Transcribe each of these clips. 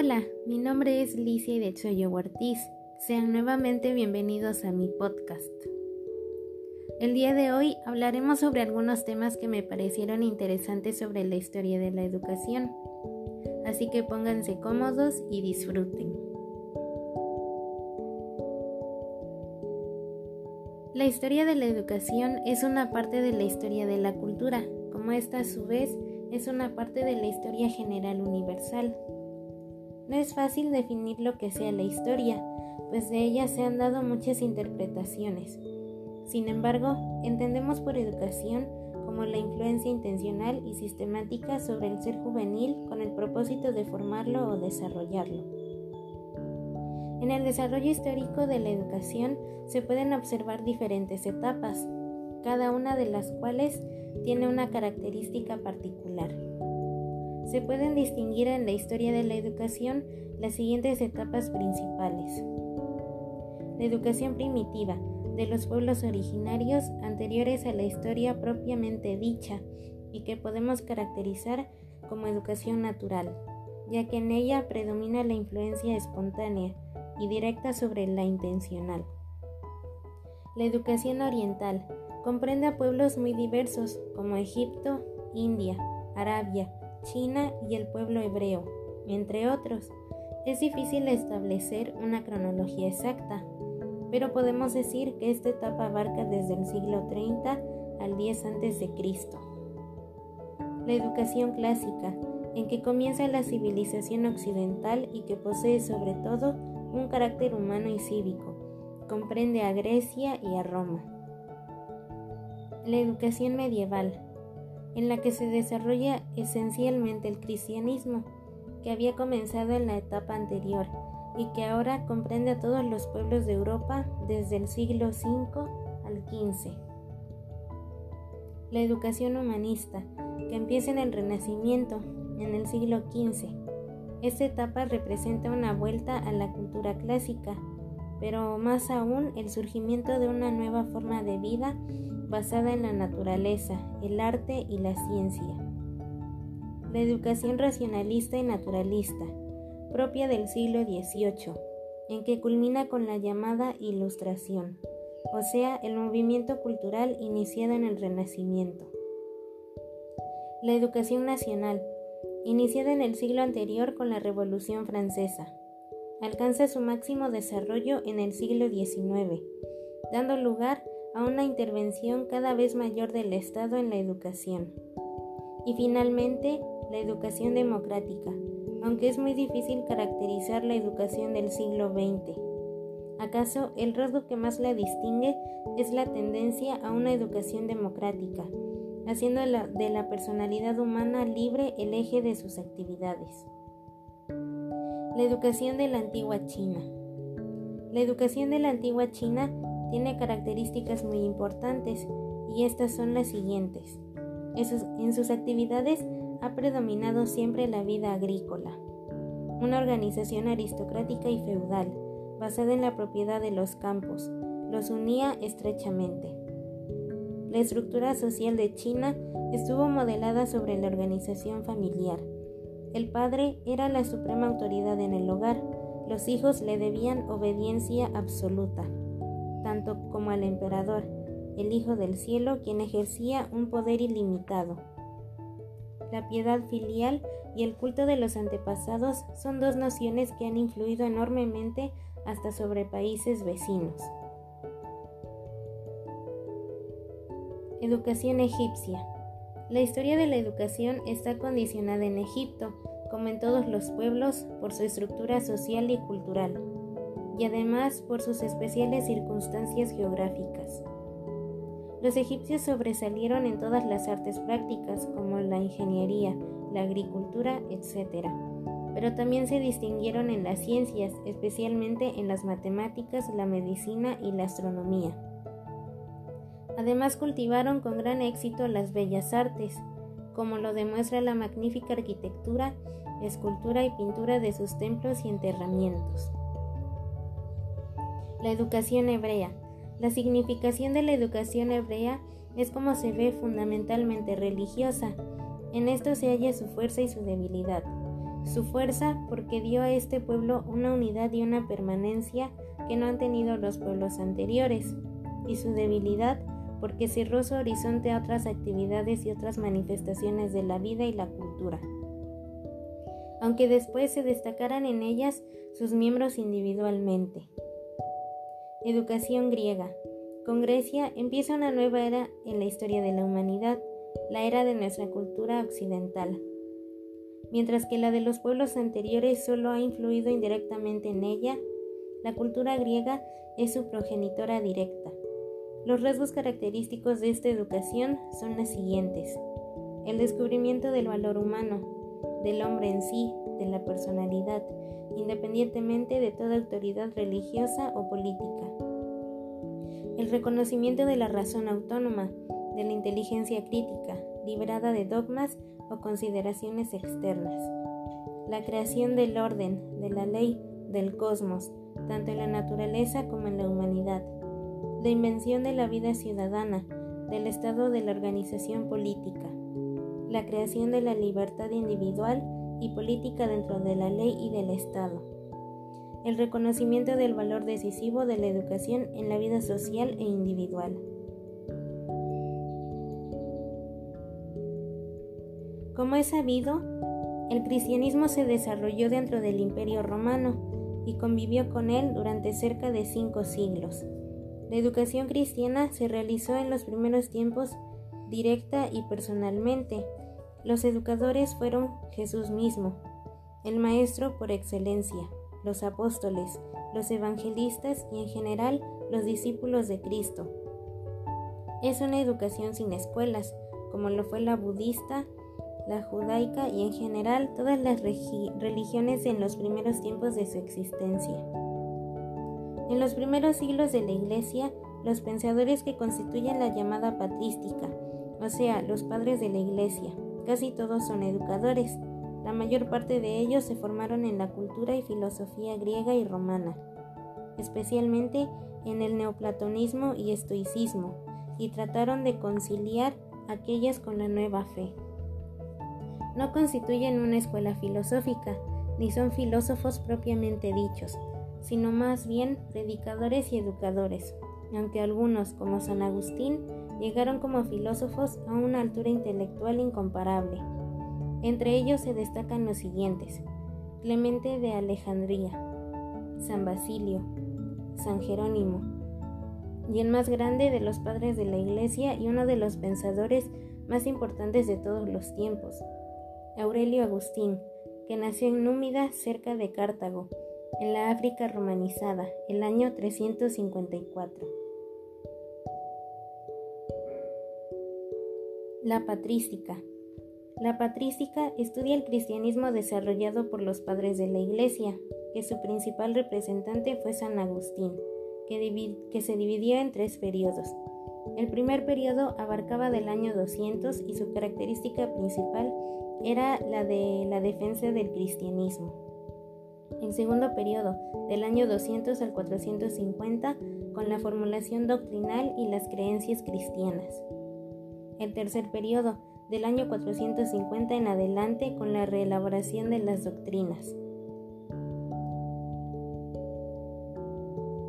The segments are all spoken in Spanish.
Hola, mi nombre es Licia de Choyo Ortiz. Sean nuevamente bienvenidos a mi podcast. El día de hoy hablaremos sobre algunos temas que me parecieron interesantes sobre la historia de la educación. Así que pónganse cómodos y disfruten. La historia de la educación es una parte de la historia de la cultura, como esta a su vez es una parte de la historia general universal. No es fácil definir lo que sea la historia, pues de ella se han dado muchas interpretaciones. Sin embargo, entendemos por educación como la influencia intencional y sistemática sobre el ser juvenil con el propósito de formarlo o desarrollarlo. En el desarrollo histórico de la educación se pueden observar diferentes etapas, cada una de las cuales tiene una característica particular. Se pueden distinguir en la historia de la educación las siguientes etapas principales. La educación primitiva, de los pueblos originarios anteriores a la historia propiamente dicha y que podemos caracterizar como educación natural, ya que en ella predomina la influencia espontánea y directa sobre la intencional. La educación oriental, Comprende a pueblos muy diversos como Egipto, India, Arabia, China y el pueblo hebreo, entre otros. Es difícil establecer una cronología exacta, pero podemos decir que esta etapa abarca desde el siglo 30 al 10 a.C. La educación clásica, en que comienza la civilización occidental y que posee sobre todo un carácter humano y cívico, comprende a Grecia y a Roma la educación medieval, en la que se desarrolla esencialmente el cristianismo, que había comenzado en la etapa anterior y que ahora comprende a todos los pueblos de Europa desde el siglo V al XV. La educación humanista, que empieza en el Renacimiento, en el siglo XV. Esta etapa representa una vuelta a la cultura clásica, pero más aún el surgimiento de una nueva forma de vida basada en la naturaleza, el arte y la ciencia. La educación racionalista y naturalista, propia del siglo XVIII, en que culmina con la llamada Ilustración, o sea, el movimiento cultural iniciado en el Renacimiento. La educación nacional, iniciada en el siglo anterior con la Revolución Francesa, alcanza su máximo desarrollo en el siglo XIX, dando lugar a una intervención cada vez mayor del Estado en la educación. Y finalmente, la educación democrática, aunque es muy difícil caracterizar la educación del siglo XX. ¿Acaso el rasgo que más la distingue es la tendencia a una educación democrática, haciendo de la personalidad humana libre el eje de sus actividades? La educación de la antigua China. La educación de la antigua China tiene características muy importantes y estas son las siguientes. En sus actividades ha predominado siempre la vida agrícola, una organización aristocrática y feudal, basada en la propiedad de los campos, los unía estrechamente. La estructura social de China estuvo modelada sobre la organización familiar. El padre era la suprema autoridad en el hogar, los hijos le debían obediencia absoluta tanto como al emperador, el Hijo del Cielo, quien ejercía un poder ilimitado. La piedad filial y el culto de los antepasados son dos nociones que han influido enormemente hasta sobre países vecinos. Educación egipcia. La historia de la educación está condicionada en Egipto, como en todos los pueblos, por su estructura social y cultural y además por sus especiales circunstancias geográficas. Los egipcios sobresalieron en todas las artes prácticas como la ingeniería, la agricultura, etc. Pero también se distinguieron en las ciencias, especialmente en las matemáticas, la medicina y la astronomía. Además cultivaron con gran éxito las bellas artes, como lo demuestra la magnífica arquitectura, escultura y pintura de sus templos y enterramientos. La educación hebrea. La significación de la educación hebrea es como se ve fundamentalmente religiosa. En esto se halla su fuerza y su debilidad. su fuerza porque dio a este pueblo una unidad y una permanencia que no han tenido los pueblos anteriores, y su debilidad porque cerró su horizonte a otras actividades y otras manifestaciones de la vida y la cultura. Aunque después se destacaran en ellas sus miembros individualmente. Educación griega. Con Grecia empieza una nueva era en la historia de la humanidad, la era de nuestra cultura occidental. Mientras que la de los pueblos anteriores solo ha influido indirectamente en ella, la cultura griega es su progenitora directa. Los rasgos característicos de esta educación son las siguientes. El descubrimiento del valor humano, del hombre en sí, de la personalidad, independientemente de toda autoridad religiosa o política. El reconocimiento de la razón autónoma, de la inteligencia crítica, liberada de dogmas o consideraciones externas. La creación del orden, de la ley, del cosmos, tanto en la naturaleza como en la humanidad. La invención de la vida ciudadana, del estado de la organización política. La creación de la libertad individual y política dentro de la ley y del Estado. El reconocimiento del valor decisivo de la educación en la vida social e individual. Como es sabido, el cristianismo se desarrolló dentro del Imperio romano y convivió con él durante cerca de cinco siglos. La educación cristiana se realizó en los primeros tiempos directa y personalmente. Los educadores fueron Jesús mismo, el Maestro por excelencia, los apóstoles, los evangelistas y en general los discípulos de Cristo. Es una educación sin escuelas, como lo fue la budista, la judaica y en general todas las religiones en los primeros tiempos de su existencia. En los primeros siglos de la Iglesia, los pensadores que constituyen la llamada patrística, o sea, los padres de la Iglesia, casi todos son educadores. La mayor parte de ellos se formaron en la cultura y filosofía griega y romana, especialmente en el neoplatonismo y estoicismo, y trataron de conciliar aquellas con la nueva fe no constituyen una escuela filosófica, ni son filósofos propiamente dichos, sino más bien predicadores y educadores, aunque algunos, como San Agustín, llegaron como filósofos a una altura intelectual incomparable. Entre ellos se destacan los siguientes: Clemente de Alejandría, San Basilio, San Jerónimo, y el más grande de los padres de la Iglesia y uno de los pensadores más importantes de todos los tiempos, Aurelio Agustín, que nació en Númida, cerca de Cartago, en la África romanizada, el año 354. La patrística. La patrística estudia el cristianismo desarrollado por los padres de la Iglesia, que su principal representante fue San Agustín, que, se dividía en tres periodos. El primer periodo abarcaba del año 200 y su característica principal era la de la defensa del cristianismo. El segundo periodo, del año 200 al 450, con la formulación doctrinal y las creencias cristianas. El tercer periodo, del año 450 en adelante, con la reelaboración de las doctrinas.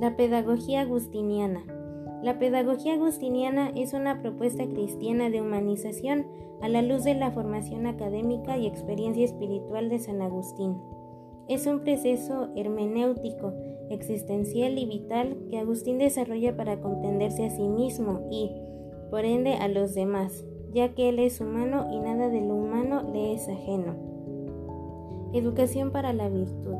La pedagogía agustiniana. La pedagogía agustiniana es una propuesta cristiana de humanización a la luz de la formación académica y experiencia espiritual de San Agustín. Es un proceso hermenéutico, existencial y vital que Agustín desarrolla para comprenderse a sí mismo y, por ende, a los demás, ya que él es humano y nada de lo humano le es ajeno. Educación para la virtud.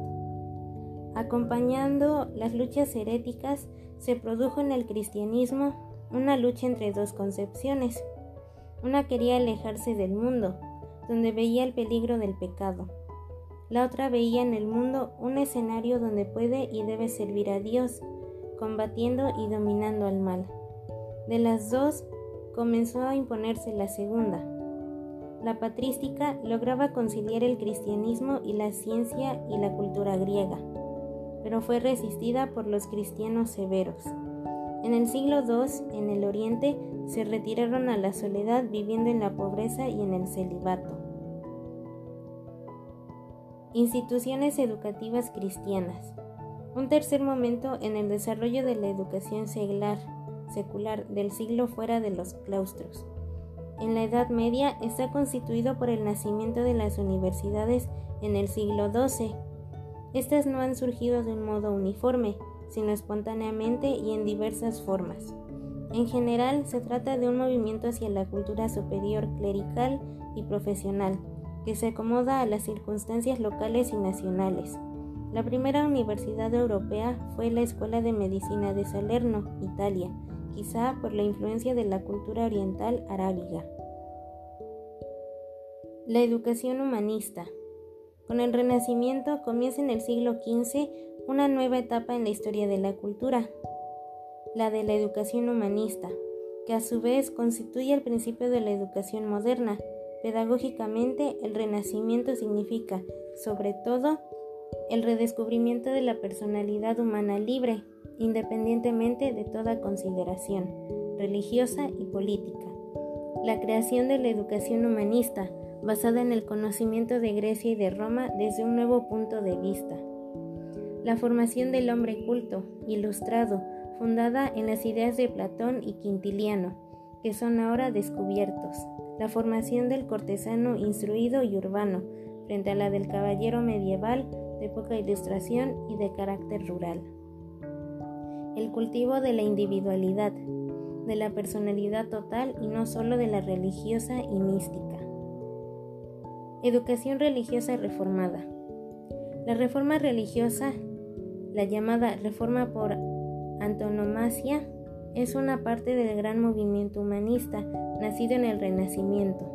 Acompañando las luchas heréticas, se produjo en el cristianismo una lucha entre dos concepciones, una quería alejarse del mundo, donde veía el peligro del pecado. La otra veía en el mundo un escenario donde puede y debe servir a Dios, combatiendo y dominando al mal. De las dos, comenzó a imponerse la segunda. La patrística lograba conciliar el cristianismo y la ciencia y la cultura griega, pero fue resistida por los cristianos severos. En el siglo II, en el Oriente, se retiraron a la soledad viviendo en la pobreza y en el celibato. Instituciones educativas cristianas. Un tercer momento en el desarrollo de la educación seglar, secular del siglo fuera de los claustros. En la Edad Media está constituido por el nacimiento de las universidades en el siglo XII. Estas no han surgido de un modo uniforme, sino espontáneamente y en diversas formas. En general, se trata de un movimiento hacia la cultura superior clerical y profesional, que se acomoda a las circunstancias locales y nacionales. La primera universidad europea fue la Escuela de Medicina de Salerno, Italia, quizá por la influencia de la cultura oriental arábiga. La educación humanista. Con el Renacimiento comienza en el siglo XV una nueva etapa en la historia de la cultura, la de la educación humanista, que a su vez constituye el principio de la educación moderna. Pedagógicamente, el renacimiento significa, sobre todo, el redescubrimiento de la personalidad humana libre, independientemente de toda consideración religiosa y política. La creación de la educación humanista, basada en el conocimiento de Grecia y de Roma desde un nuevo punto de vista. La formación del hombre culto, ilustrado, fundada en las ideas de Platón y Quintiliano, que son ahora descubiertos, la formación del cortesano instruido y urbano, frente a la del caballero medieval de poca ilustración y de carácter rural. El cultivo de la individualidad, de la personalidad total y no solo de la religiosa y mística. Educación religiosa reformada. La reforma religiosa, la llamada reforma por antonomasia es una parte del gran movimiento humanista nacido en el Renacimiento.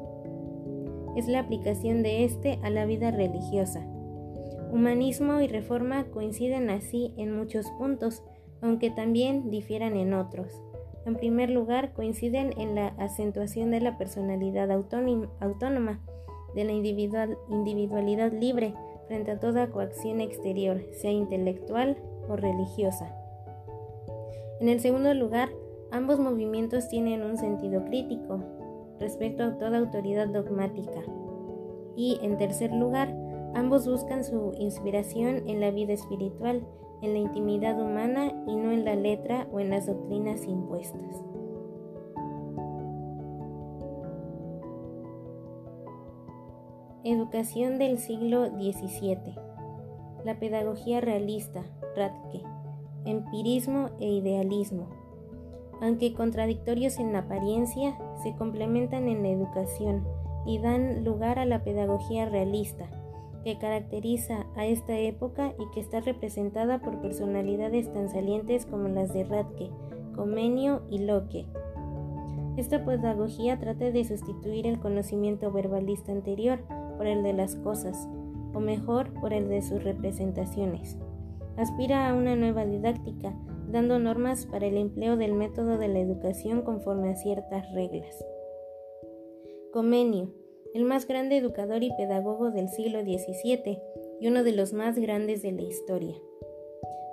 Es la aplicación de este a la vida religiosa. Humanismo y reforma coinciden así en muchos puntos, aunque también difieran en otros. En primer lugar, coinciden en la acentuación de la personalidad autónoma, de la individualidad libre frente a toda coacción exterior, sea intelectual o religiosa. En el segundo lugar, ambos movimientos tienen un sentido crítico respecto a toda autoridad dogmática. Y en tercer lugar, ambos buscan su inspiración en la vida espiritual, en la intimidad humana y no en la letra o en las doctrinas impuestas. Educación del siglo XVII. La pedagogía realista, Radke empirismo e idealismo. Aunque contradictorios en apariencia, se complementan en la educación y dan lugar a la pedagogía realista, que caracteriza a esta época y que está representada por personalidades tan salientes como las de Radke, Comenio y Locke. Esta pedagogía trata de sustituir el conocimiento verbalista anterior por el de las cosas, o mejor, por el de sus representaciones aspira a una nueva didáctica, dando normas para el empleo del método de la educación conforme a ciertas reglas. Comenio, el más grande educador y pedagogo del siglo XVII y uno de los más grandes de la historia.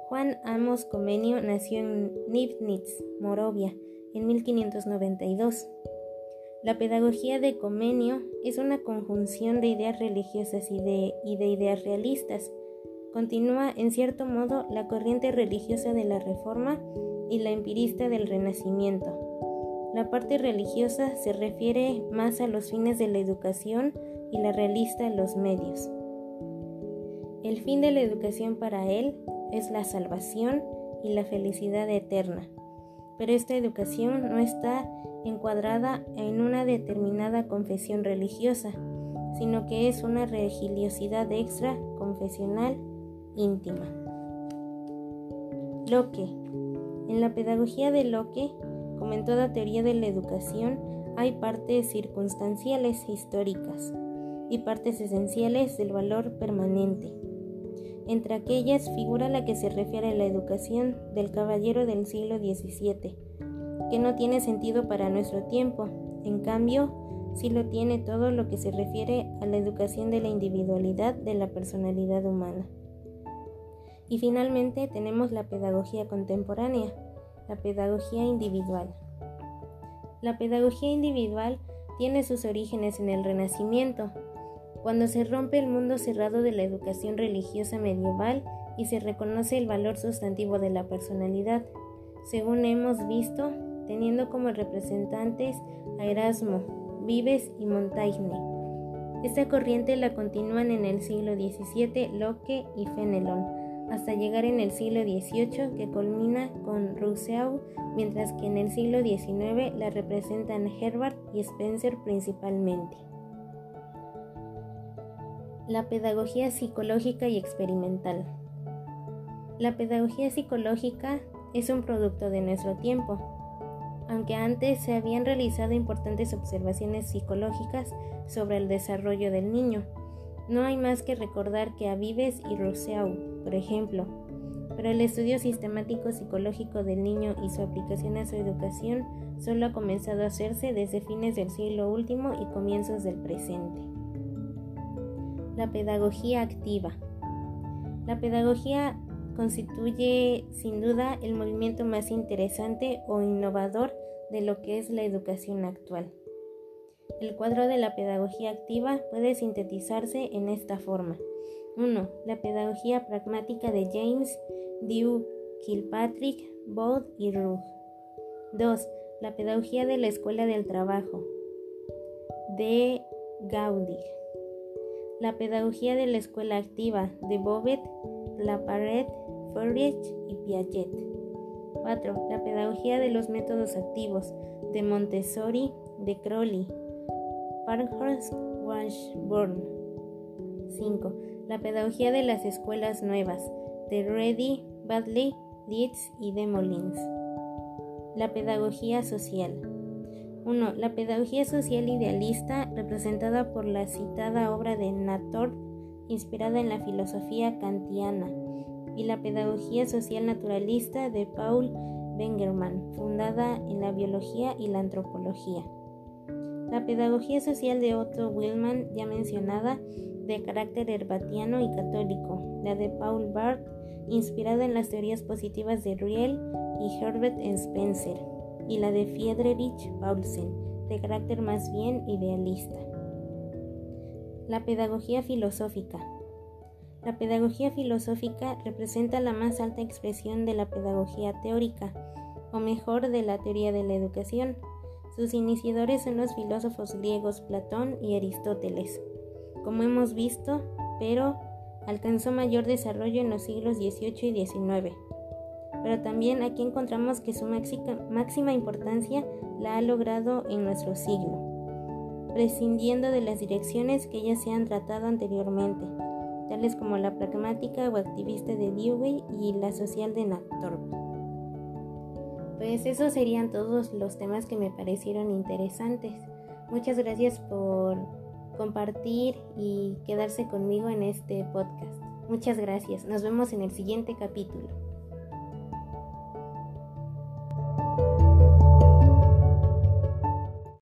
Juan Amos Comenio nació en Nivnitz, Morovia, en 1592. La pedagogía de Comenio es una conjunción de ideas religiosas y de, y de ideas realistas, continúa en cierto modo la corriente religiosa de la Reforma y la empirista del Renacimiento. La parte religiosa se refiere más a los fines de la educación y la realista a los medios. El fin de la educación para él es la salvación y la felicidad eterna, pero esta educación no está encuadrada en una determinada confesión religiosa, sino que es una religiosidad extra confesional íntima. Locke. En la pedagogía de Locke, como en toda teoría de la educación, hay partes circunstanciales históricas y partes esenciales del valor permanente. Entre aquellas figura la que se refiere a la educación del caballero del siglo XVII, que no tiene sentido para nuestro tiempo, en cambio, sí lo tiene todo lo que se refiere a la educación de la individualidad de la personalidad humana. Y finalmente tenemos la pedagogía contemporánea, la pedagogía individual. La pedagogía individual tiene sus orígenes en el Renacimiento, cuando se rompe el mundo cerrado de la educación religiosa medieval y se reconoce el valor sustantivo de la personalidad, según hemos visto, teniendo como representantes a Erasmo, Vives y Montaigne. Esta corriente la continúan en el siglo XVII Locke y Fenelon, hasta llegar en el siglo XVIII que culmina con Rousseau, mientras que en el siglo XIX la representan Herbert y Spencer principalmente. La pedagogía psicológica y experimental. La pedagogía psicológica es un producto de nuestro tiempo. Aunque antes se habían realizado importantes observaciones psicológicas sobre el desarrollo del niño, no hay más que recordar que a Vives y Rousseau, por ejemplo, pero el estudio sistemático psicológico del niño y su aplicación a su educación solo ha comenzado a hacerse desde fines del siglo último y comienzos del presente. La pedagogía activa. La pedagogía constituye sin duda el movimiento más interesante o innovador de lo que es la educación actual. El cuadro de la pedagogía activa puede sintetizarse en esta forma. 1. La pedagogía pragmática de James, Dew, Kilpatrick, Bode y Rugg. 2. La pedagogía de la escuela del trabajo de Gaudig. La pedagogía de la escuela activa de Bobet, Laparette, Fourier y Piaget. 4. La pedagogía de los métodos activos de Montessori, de Crowley, Parkhurst, Washburn. 5. La pedagogía de las escuelas nuevas de Reddy, Badley, Leeds y de Molins. La pedagogía social. 1. La pedagogía social idealista representada por la citada obra de Nator, inspirada en la filosofía kantiana y la pedagogía social naturalista de Paul Wengermann, fundada en la biología y la antropología. La pedagogía social de Otto Willmann, ya mencionada, de carácter herbatiano y católico, la de Paul Barth, inspirada en las teorías positivas de Riel y Herbert Spencer, y la de Friedrich Paulsen, de carácter más bien idealista. La pedagogía filosófica. La pedagogía filosófica representa la más alta expresión de la pedagogía teórica, o mejor, de la teoría de la educación. Sus iniciadores son los filósofos griegos Platón y Aristóteles. Como hemos visto, pero alcanzó mayor desarrollo en los siglos XVIII y XIX. Pero también aquí encontramos que su máxima importancia la ha logrado en nuestro siglo, prescindiendo de las direcciones que ya se han tratado anteriormente tales como la pragmática o activista de Dewey y la social de Napthorpe. Pues esos serían todos los temas que me parecieron interesantes. Muchas gracias por compartir y quedarse conmigo en este podcast. Muchas gracias. Nos vemos en el siguiente capítulo.